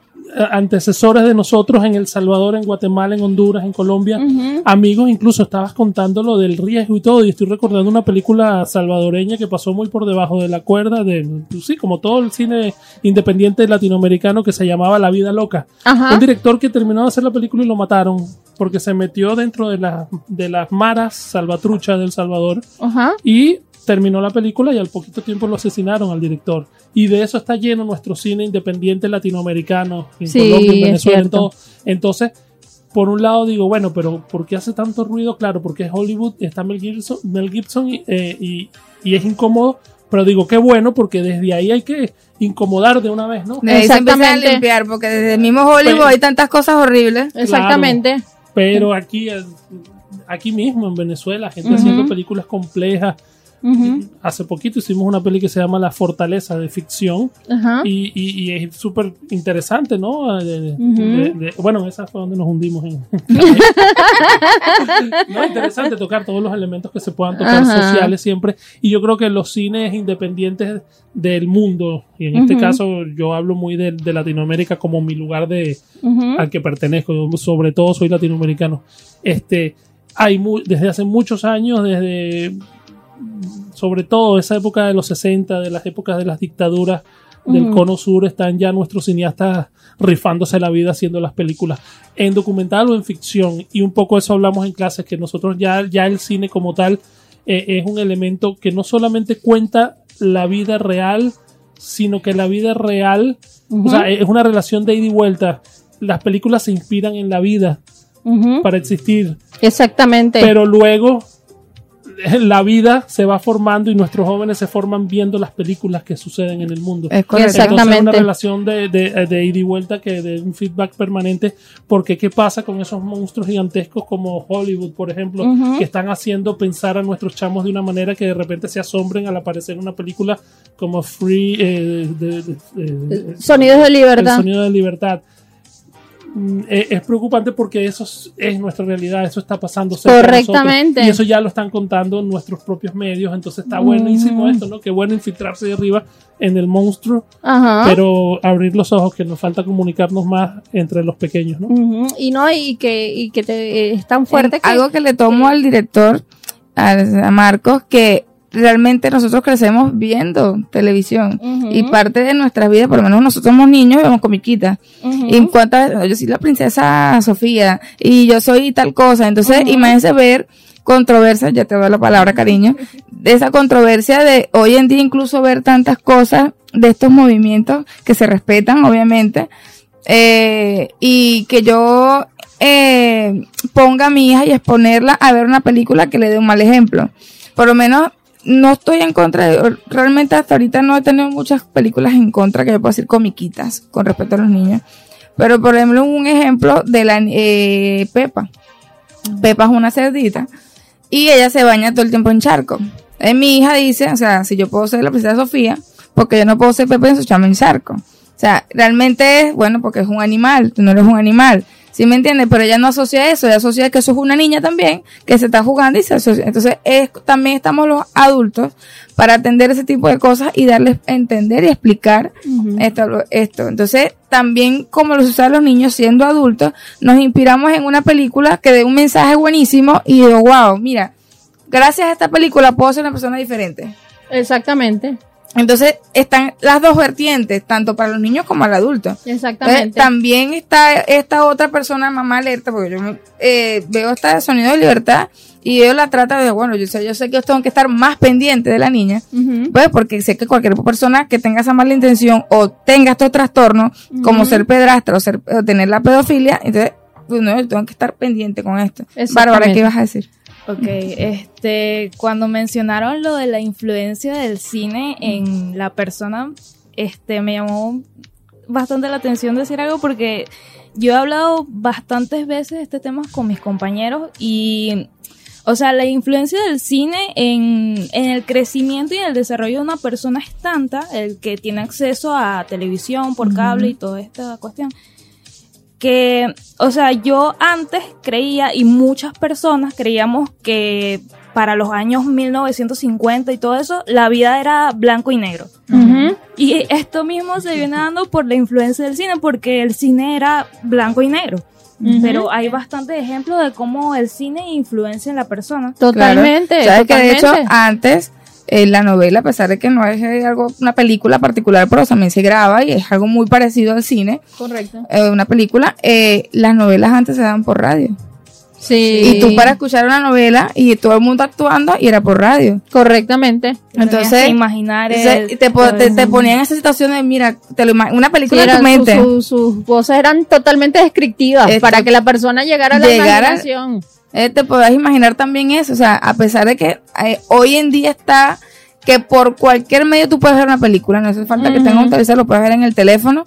S3: antecesores de nosotros en El Salvador, en Guatemala, en Honduras, en Colombia. Amigos, incluso estabas contando lo del riesgo y todo, y estoy recordando una película salvadoreña que pasó muy por debajo de la cuerda, de, sí, como todo el cine independiente latinoamericano que se llamaba La Vida Loca.
S2: Ajá.
S3: Un director que terminó de hacer la película y lo mataron porque se metió dentro de, la- de las maras salvatruchas del Salvador
S2: Ajá.
S3: y terminó la película y al poquito tiempo lo asesinaron al director. Y de eso está lleno nuestro cine independiente latinoamericano, en
S2: Sí,
S3: Colombia, en Venezuela, en todo. Entonces, por un lado digo, bueno, pero ¿por qué hace tanto ruido? Claro, porque es Hollywood, está Mel Gibson, Mel Gibson y, eh, y- y es incómodo, pero digo, qué bueno, porque desde ahí hay que incomodar de una vez, ¿no?
S4: Empieza a
S2: Exactamente.
S4: limpiar, porque desde el mismo Hollywood
S3: Pero-
S4: hay tantas cosas horribles.
S2: Exactamente.
S3: Pero aquí, eh, aquí mismo en Venezuela, gente haciendo películas complejas. Hace poquito hicimos una peli que se llama La Fortaleza de ficción. Y, y- y es súper interesante, ¿no? De- de- de- bueno, esa fue donde nos hundimos. En... no, interesante tocar todos los elementos que se puedan tocar sociales siempre. Y yo creo que los cines independientes del mundo, y en este caso yo hablo muy de, de Latinoamérica como mi lugar de, al que pertenezco, sobre todo soy latinoamericano. Este, hay desde hace muchos años, desde sobre todo esa época de los 60, de las épocas de las dictaduras del cono sur, están ya nuestros cineastas rifándose la vida haciendo las películas en documental o en ficción. Y un poco eso hablamos en clases, que nosotros ya, ya el cine como tal eh, es un elemento que no solamente cuenta la vida real, sino que la vida real,
S2: Ujú.
S3: o sea, es una relación de ida y vuelta. Las películas se inspiran en la vida para existir,
S2: Exactamente.
S3: pero luego la vida se va formando y nuestros jóvenes se forman viendo las películas que suceden en el mundo.
S4: Es correcto.
S3: Entonces es una
S2: Exactamente.
S3: relación de, de, de ida y vuelta que de un feedback permanente, porque ¿qué pasa con esos monstruos gigantescos como Hollywood, por ejemplo,
S2: Ujú.
S3: que están haciendo pensar a nuestros chamos de una manera que de repente se asombren al aparecer una película como Free, eh, de- de- eh,
S2: Sonidos de
S3: el
S2: libertad.
S3: sonido de libertad. Mm, Es, es preocupante porque eso es, es nuestra realidad, eso está pasando.
S2: Correctamente.
S3: y eso ya lo están contando nuestros propios medios, entonces está buenísimo esto, ¿no? Qué bueno infiltrarse de arriba en el monstruo,
S2: Ajá.
S3: pero abrir los ojos, que nos falta comunicarnos más entre los pequeños, ¿no?
S2: Y no, y que, y que te, es tan fuerte que.
S4: Algo que le tomo al director, a Marcos, que realmente nosotros crecemos viendo televisión. Y parte de nuestra vida, por lo menos nosotros somos niños, vemos comiquitas.
S2: Ujú.
S4: Y en cuanto a- yo soy la princesa Sofía y yo soy tal cosa. Entonces,
S2: Ujú.
S4: imagínense ver controversia, ya te doy la palabra cariño, de esa controversia de hoy en día incluso ver tantas cosas de estos movimientos que se respetan, obviamente, eh, y que yo eh, ponga a mi hija y exponerla a ver una película que le dé un mal ejemplo. Por lo menos no estoy en contra de, realmente hasta ahorita no he tenido muchas películas en contra que yo puedo decir comiquitas con respecto a los niños. Pero por ejemplo, un ejemplo de la eh, Pepa. Pepa es una cerdita y ella se baña todo el tiempo en charco. Eh, mi hija dice, o sea, si yo puedo ser la princesa Sofía, porque yo no puedo ser Pepa en su chama en charco. O sea, realmente es, bueno, porque es un animal, tú no eres un animal. ¿Sí me entiendes? Pero ella no asocia eso, ella asocia que eso es una niña también, que se está jugando y se asocia. Entonces, es, también estamos los adultos para atender ese tipo de cosas y darles a entender y explicar esto, esto. Entonces, también como los usan los niños siendo adultos, nos inspiramos en una película que dé un mensaje buenísimo y digo, wow, mira, gracias a esta película puedo ser una persona diferente.
S2: Exactamente.
S4: Entonces están las dos vertientes, tanto para los niños como al adulto.
S2: Exactamente.
S4: Entonces, también está esta otra persona, mamá alerta, porque yo eh, veo esta sonido de libertad y ellos la trata de, bueno, yo sé, yo sé que yo tengo que estar más pendiente de la niña, pues porque sé que cualquier persona que tenga esa mala intención o tenga estos trastornos, como ser pedrastra o, ser, o tener la pedofilia, entonces, pues, no, yo tengo que estar pendiente con esto. Bárbara, ¿qué ibas a decir?
S5: Ok, este, cuando mencionaron lo de la influencia del cine en la persona, este, me llamó bastante la atención decir algo porque yo he hablado bastantes veces de este tema con mis compañeros y, o sea, la influencia del cine en, en el crecimiento y en el desarrollo de una persona es tanta, el que tiene acceso a televisión por cable y toda esta cuestión, que, o sea, yo antes creía y muchas personas creíamos que para los años 1950 y todo eso, la vida era blanco y negro. Y esto mismo se viene dando por la influencia del cine, porque el cine era blanco y negro. Pero hay bastantes ejemplos de cómo el cine influencia en la persona.
S2: Totalmente.
S4: Claro. ¿Sabes que de hecho
S2: totalmente.
S4: antes eh, la novela, a pesar de que no es eh, algo, una película particular, pero también se graba y es algo muy parecido al cine,
S2: Correcto.
S4: eh, una película, eh, las novelas antes se daban por radio.
S2: Sí.
S4: Y tú para escuchar una novela y todo el mundo actuando y era por radio.
S2: Correctamente.
S4: Entonces,
S5: imaginar el-
S4: te, po- te, te ponían en esa situación de, mira, te lo una
S2: Sí,
S4: película en
S2: eran
S4: tu mente.
S2: su- su- sus voces eran totalmente descriptivas
S4: Esto-
S2: para que la persona llegara a la
S4: Llegara-
S2: imaginación.
S4: Eh, te podrás imaginar también eso, o sea, a pesar de que eh, hoy en día está que por cualquier medio tú puedes ver una película, no hace falta que tengas un televisor, lo puedes ver en el teléfono.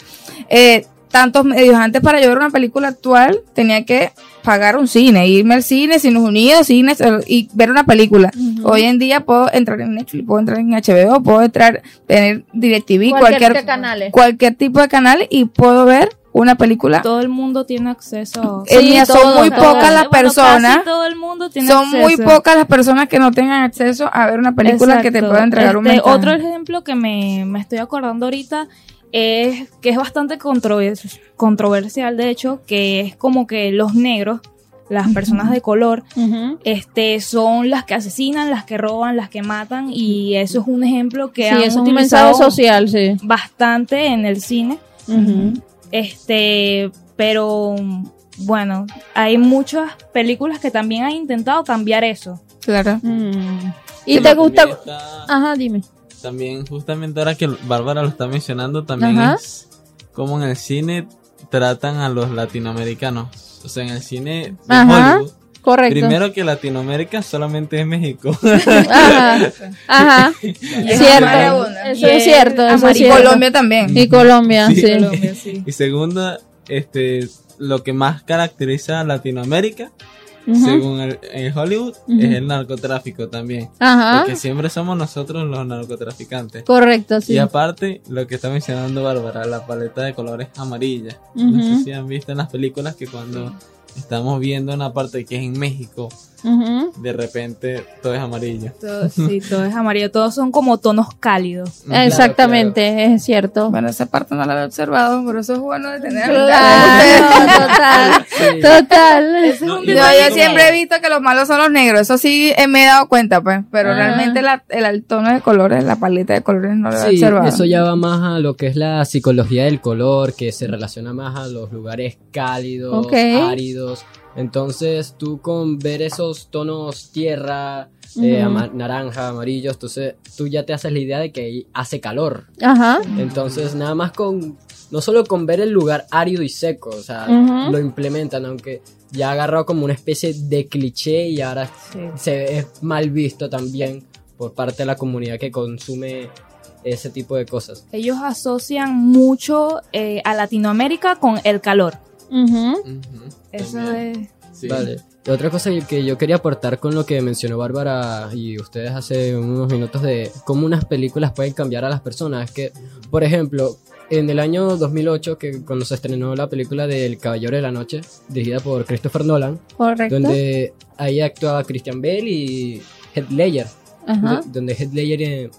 S4: Eh, tantos medios antes para yo ver una película actual tenía que pagar un cine, irme al cine, Cines Unidos, cines eh, y ver una película. Hoy en día puedo entrar en Netflix, puedo entrar en HBO, puedo entrar tener DirecTV,
S2: Cualquier
S4: cualquier
S2: de canales.
S4: cualquier tipo de canal y puedo ver una película.
S5: Todo el mundo tiene acceso.
S4: Eh, mira, son
S2: todo,
S4: muy
S2: todo.
S4: pocas las
S5: Bueno,
S4: personas.
S5: casi todo el mundo tiene
S4: Son muy
S5: acceso.
S4: pocas las personas que no tengan acceso a ver una película que te
S5: Exacto.
S4: pueda entregar un
S5: Este,
S4: mensaje.
S5: Otro ejemplo que me, me estoy acordando ahorita es que es bastante controvers- controversial, de hecho, que es como que los negros, las personas de color, este, son las que asesinan, las que roban, las que matan, y eso es un ejemplo que
S2: Sí,
S5: han
S2: es un
S5: utilizado
S2: mensaje social, sí.
S5: bastante en el cine. Este, pero bueno, hay muchas películas que también han intentado cambiar eso.
S4: Claro.
S2: Mm. ¿Y
S7: Sí,
S2: te gusta?
S7: está-
S2: Ajá, dime.
S7: También, justamente ahora que Bárbara lo está mencionando, también
S2: Ajá.
S7: es como en el cine tratan a los latinoamericanos. O sea, en el cine de
S2: Ajá.
S7: Hollywood,
S2: Correcto.
S7: primero que Latinoamérica solamente es México.
S2: Ajá. Ajá.
S5: Y
S2: Cierto. Eso
S5: Y
S2: es cierto. Eso es
S5: amarillo.
S2: cierto.
S4: Colombia también.
S2: Y Colombia,
S7: Sí.
S2: sí.
S5: Colombia, sí.
S7: y segunda, este, lo que más caracteriza a Latinoamérica, Según el, en Hollywood, es el narcotráfico también.
S2: Ajá.
S7: Porque siempre somos nosotros los narcotraficantes.
S2: Correcto, sí.
S7: Y aparte, lo que está mencionando Bárbara, la paleta de colores amarilla. No sé si han visto en las películas que cuando estamos viendo una parte que es en México, de repente todo es amarillo.
S5: Todo, sí, todo es amarillo. Todos son como tonos cálidos.
S2: Exactamente, es cierto.
S4: Bueno, esa parte no la había observado, pero eso es bueno de tener.
S2: Claro, total. Total.
S7: No,
S4: Yo,
S7: y
S4: yo siempre he visto que los malos son los negros, eso sí eh, me he dado cuenta, pues, pero
S2: Ah.
S4: realmente la- el, el tono de colores, la paleta de colores no lo he
S6: Sí,
S4: observado.
S6: eso ya va más a lo que es la psicología del color, que se relaciona más a los lugares cálidos, áridos. Entonces, tú con ver esos tonos tierra, eh, ama- naranja, amarillo, entonces tú ya te haces la idea de que hace calor.
S2: Ajá.
S6: Entonces, nada más con, no solo con ver el lugar árido y seco, o sea, lo implementan, aunque ya ha agarrado como una especie de cliché y ahora
S5: Sí.
S6: se es mal visto también por parte de la comunidad que consume ese tipo de cosas.
S5: Ellos asocian mucho eh, a Latinoamérica con el calor. Eso
S7: también.
S5: es...
S7: Sí.
S6: Vale. Y otra cosa que yo quería aportar con lo que mencionó Bárbara y ustedes hace unos minutos de cómo unas películas pueden cambiar a las personas. Es que, por ejemplo, en el año 2008, que cuando se estrenó la película del Caballero de la Noche, dirigida por Christopher Nolan,
S2: Correcto.
S6: donde ahí actuaba Christian Bale y Heath Ledger,
S2: Ajá.
S6: donde Heath Ledger eh,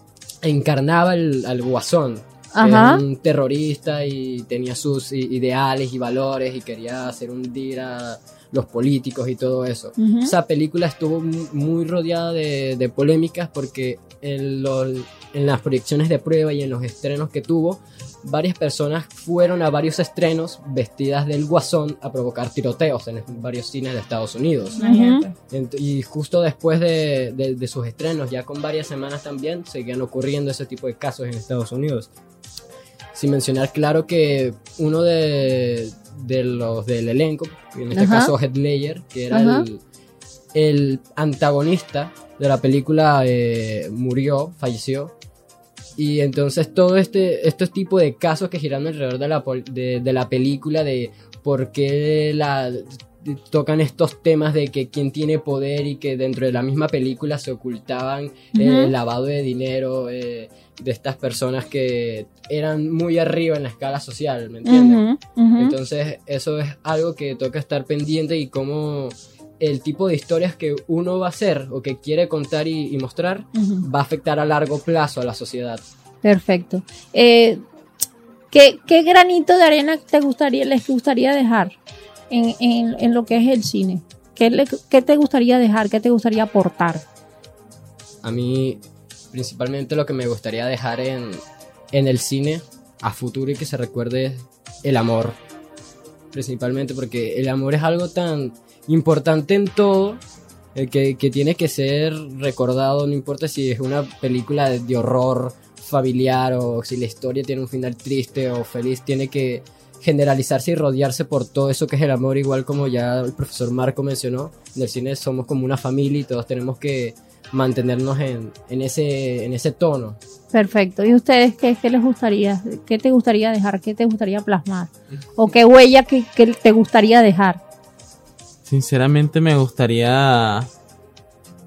S6: encarnaba el- al guasón.
S2: Ajá.
S6: Era un terrorista y tenía sus ideales y valores y quería hacer hundir a los políticos y todo eso. Esa película estuvo mu- muy rodeada de, de polémicas porque en, los- en las proyecciones de prueba y en los estrenos que tuvo, varias personas fueron a varios estrenos vestidas del guasón a provocar tiroteos en varios cines de Estados Unidos.
S5: Imagínate.
S6: Ent- Y justo después de, de- de sus estrenos, ya con varias semanas también, seguían ocurriendo ese tipo de casos en Estados Unidos. Sin mencionar, claro, que uno de, de los del elenco, en este
S2: Ajá.
S6: caso Heath Ledger, que era el, el antagonista de la película, eh, murió, falleció. Y entonces todo este, estos tipos de casos que giran alrededor de la, de, de la película, de por qué la, tocan estos temas de que quién tiene poder y que dentro de la misma película se ocultaban
S2: Ujú.
S6: el lavado de dinero eh, de estas personas que eran muy arriba en la escala social, ¿me
S2: ujú.
S6: Entonces eso es algo que toca estar pendiente y cómo el tipo de historias que uno va a hacer o que quiere contar y, y mostrar va a afectar a largo plazo a la sociedad.
S2: Perfecto. Eh, ¿qué, qué granito de arena te gustaría, les gustaría dejar en, en- en lo que es el cine? ¿Qué, le- qué te gustaría dejar? ¿Qué te gustaría aportar?
S6: A mí principalmente lo que me gustaría dejar en, en el cine a futuro y que se recuerde es el amor. Principalmente porque el amor es algo tan importante en todo eh, que, que tiene que ser recordado, no importa si es una película de, de horror familiar o si la historia tiene un final triste o feliz, tiene que generalizarse y rodearse por todo eso que es el amor, igual como ya el profesor Marco mencionó, en el cine somos como una familia y todos tenemos que mantenernos en, en ese, en ese tono.
S2: Perfecto. ¿Y ustedes qué, qué les gustaría? ¿Qué te gustaría dejar? ¿Qué te gustaría plasmar? ¿O qué huella que, que te gustaría dejar?
S7: Sinceramente me gustaría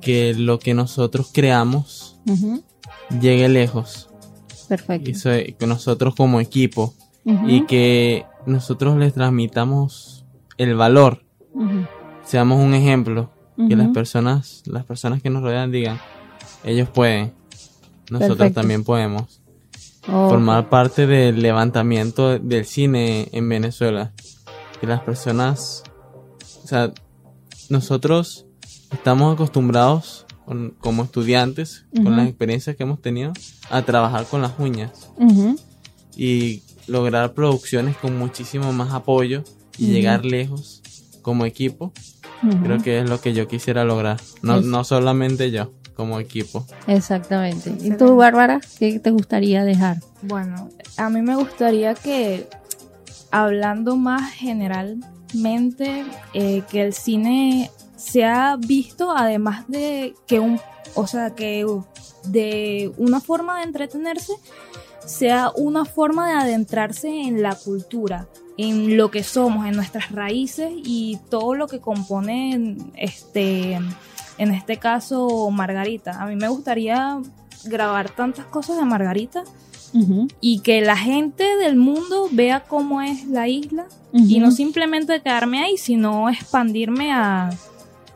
S7: que lo que nosotros creamos llegue lejos.
S2: Perfecto.
S7: Y que nosotros como equipo y que nosotros les transmitamos el valor, seamos un ejemplo, que las personas, las personas que nos rodean digan, ellos pueden, nosotros
S2: Perfecto.
S7: también podemos. Formar parte del levantamiento del cine en Venezuela. Que las personas, o sea, nosotros estamos acostumbrados con- como estudiantes, con las experiencias que hemos tenido, a trabajar con las uñas y lograr producciones con muchísimo más apoyo y llegar lejos como equipo. Creo que es lo que yo quisiera lograr. No, no solamente yo, como equipo.
S2: Exactamente. ¿Y tú, Bárbara, qué te gustaría dejar?
S5: Bueno, a mí me gustaría que, hablando más eh, que el cine sea visto además de que un, o sea, que de una forma de entretenerse, sea una forma de adentrarse en la cultura, en lo que somos, en nuestras raíces y todo lo que compone este, en este caso Margarita. A mí me gustaría grabar tantas cosas de Margarita Y que la gente del mundo vea cómo es la isla y no simplemente quedarme ahí, sino expandirme a,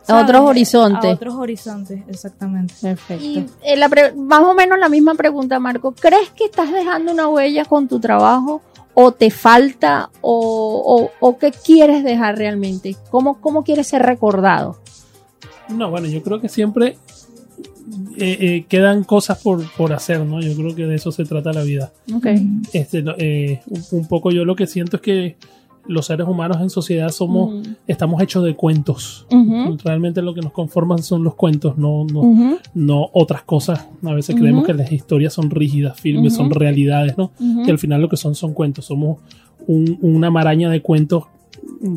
S2: A otros horizontes.
S5: A otros horizontes, exactamente.
S2: Perfecto.
S1: Y eh, la pre- más o menos la misma pregunta, Marco. ¿Crees que estás dejando una huella con tu trabajo? ¿O te falta? ¿O, o- o qué quieres dejar realmente? ¿Cómo, ¿Cómo quieres ser recordado?
S3: No, bueno, yo creo que siempre eh, eh, quedan cosas por, por hacer, ¿no? Yo creo que de eso se trata la vida.
S1: Ok.
S3: Este, eh, un, un poco yo lo que siento es que los seres humanos en sociedad somos,
S1: Ujú.
S3: estamos hechos de cuentos.
S1: Ujú.
S3: Realmente lo que nos conforman son los cuentos, no, no,
S1: Ujú.
S3: no otras cosas. A veces creemos que las historias son rígidas, firmes, son realidades, ¿no? Que al final lo que son son cuentos. Somos un- una maraña de cuentos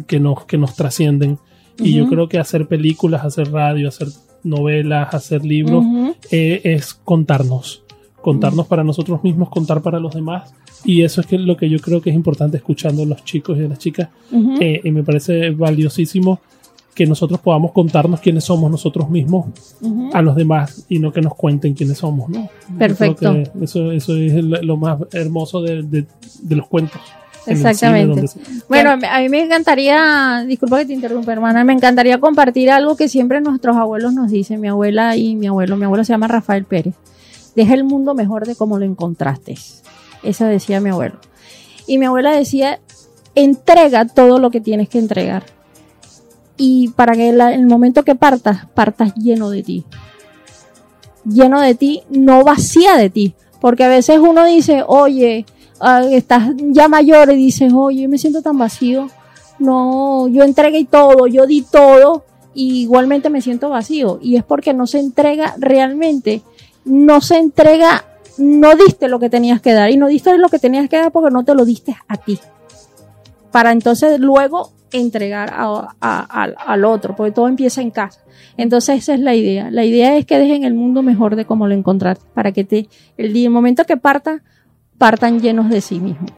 S3: que nos, que nos trascienden. Y yo creo que hacer películas, hacer radio, hacer novelas, hacer libros, eh, es contarnos. contarnos para nosotros mismos, contar para los demás. Y eso es que lo que yo creo que es importante escuchando a los chicos y a las chicas. Eh, y me parece valiosísimo que nosotros podamos contarnos quiénes somos nosotros mismos a los demás y no que nos cuenten quiénes somos, ¿no?
S2: Perfecto.
S3: Eso, eso es lo lo más hermoso de, de- de los cuentos.
S2: Exactamente.
S3: donde
S2: Bueno, a mí me encantaría, disculpa que te interrumpa, hermana, me encantaría compartir algo que siempre nuestros abuelos nos dicen, mi abuela y mi abuelo. Mi abuelo se llama Rafael Pérez. Deja el mundo mejor de como lo encontraste. Esa decía mi abuelo. Y mi abuela decía, entrega todo lo que tienes que entregar. Y para que la- el momento que partas, partas lleno de ti. Lleno de ti, no vacía de ti. Porque a veces uno dice, oye, ah, estás ya mayor y dices, oye, me siento tan vacío. No, yo entregué todo, yo di todo y igualmente me siento vacío. Y es porque no se entrega realmente, no se entrega, no diste lo que tenías que dar y no diste lo que tenías que dar porque no te lo diste a ti. Para entonces luego entregar a- a- al, otro, porque todo empieza en casa. Entonces esa es la idea. La idea es que dejen el mundo mejor de como lo encontraste, para que te, el, el momento que partan, partan llenos de sí mismos.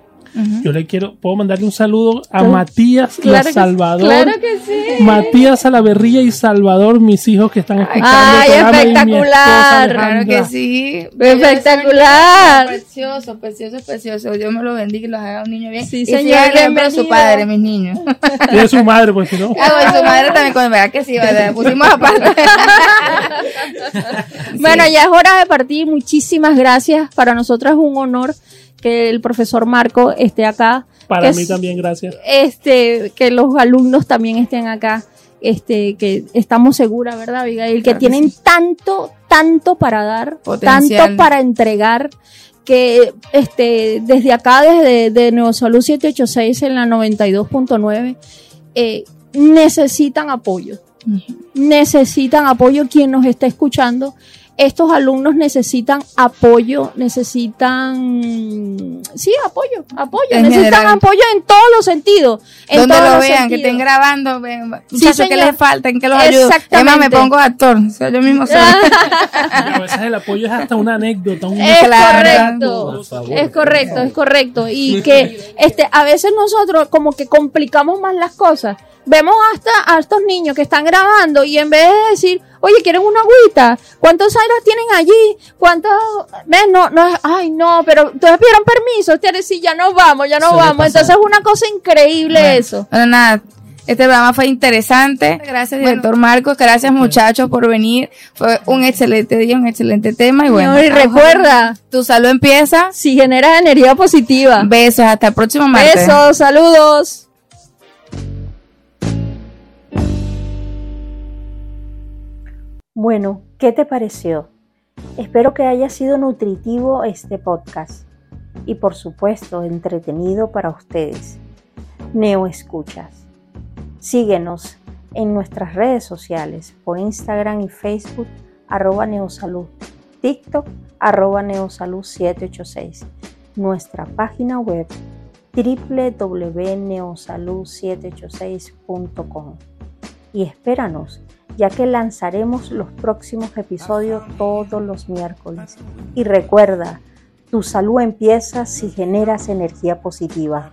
S3: Yo le quiero, puedo mandarle un saludo a. Matías y a
S2: Claro que-
S3: Salvador.
S2: claro que sí.
S3: Matías Salaverría y Salvador, mis hijos que están escuchando
S2: Ay,
S3: el
S2: espectacular.
S4: Claro que sí.
S2: Espectacular.
S4: Precioso, precioso, precioso. Dios me lo bendiga y los haga un niño bien.
S2: Sí,
S4: y
S2: señor,
S4: de su padre, mis niños.
S3: Y de su madre, pues si no.
S4: Ah, bueno, su madre también, con verdad que sí, ¿verdad? Pusimos aparte.
S2: Bueno, ya es hora de partir. Muchísimas gracias. Para nosotros es un honor que el profesor Marco esté acá.
S3: Para mí
S2: es-
S3: también, gracias.
S2: Este, que los alumnos también estén acá. Este, que estamos seguras, ¿verdad, Abigail? Que
S4: Claro que
S2: tienen tanto, tanto para dar,
S4: Potencial.
S2: tanto para entregar, que este, desde acá, desde de Neosalud 786 en la 92.9, eh, necesitan apoyo necesitan apoyo quien nos está escuchando. Estos alumnos necesitan apoyo, necesitan, sí, apoyo, apoyo,
S4: En
S2: necesitan
S4: general.
S2: apoyo en todos los sentidos. En
S4: Donde
S2: todos
S4: lo
S2: los
S4: vean, que
S2: sentidos.
S4: estén grabando, ven, muchachos, ¿qué
S2: señor.
S4: les falta? ¿En qué los ayudo?
S2: Exactamente.
S4: Además, me pongo actor, o sea, yo mismo soy.
S3: A veces el apoyo es hasta una anécdota. Un
S2: Es
S4: Claro.
S2: correcto,
S6: favor,
S2: es correcto, es correcto. Y que este, a veces nosotros como que complicamos más las cosas. Vemos hasta a estos niños que están grabando y en vez de decir, oye, ¿quieren una agüita? ¿Cuántos aires tienen allí? ¿Cuántos? ¿Ves? No, no, ay, no, pero ustedes pidieron permiso, ustedes sí, ya nos vamos, ya nos
S6: Suele
S2: vamos.
S6: pasar.
S2: Entonces es una cosa increíble
S4: Bueno,
S2: eso.
S4: Bueno, nada. Este programa fue interesante. Gracias, director Marcos. Gracias, muchachos, por venir. Fue un excelente día, un excelente tema. Y bueno,
S2: y recuerda,
S4: tu salud empieza.
S2: si generas energía positiva.
S4: Besos. Hasta el próximo martes.
S2: Besos, saludos.
S1: Bueno, ¿qué te pareció? Espero que haya sido nutritivo este podcast y por supuesto entretenido para ustedes. Neo Escuchas. Síguenos en nuestras redes sociales por Instagram y Facebook arroba neosalud, TikTok arroba neosalud 786, nuestra página web www.neosalud786.com y espéranos ya que lanzaremos los próximos episodios todos los miércoles. Y recuerda, tu salud empieza si generas energía positiva.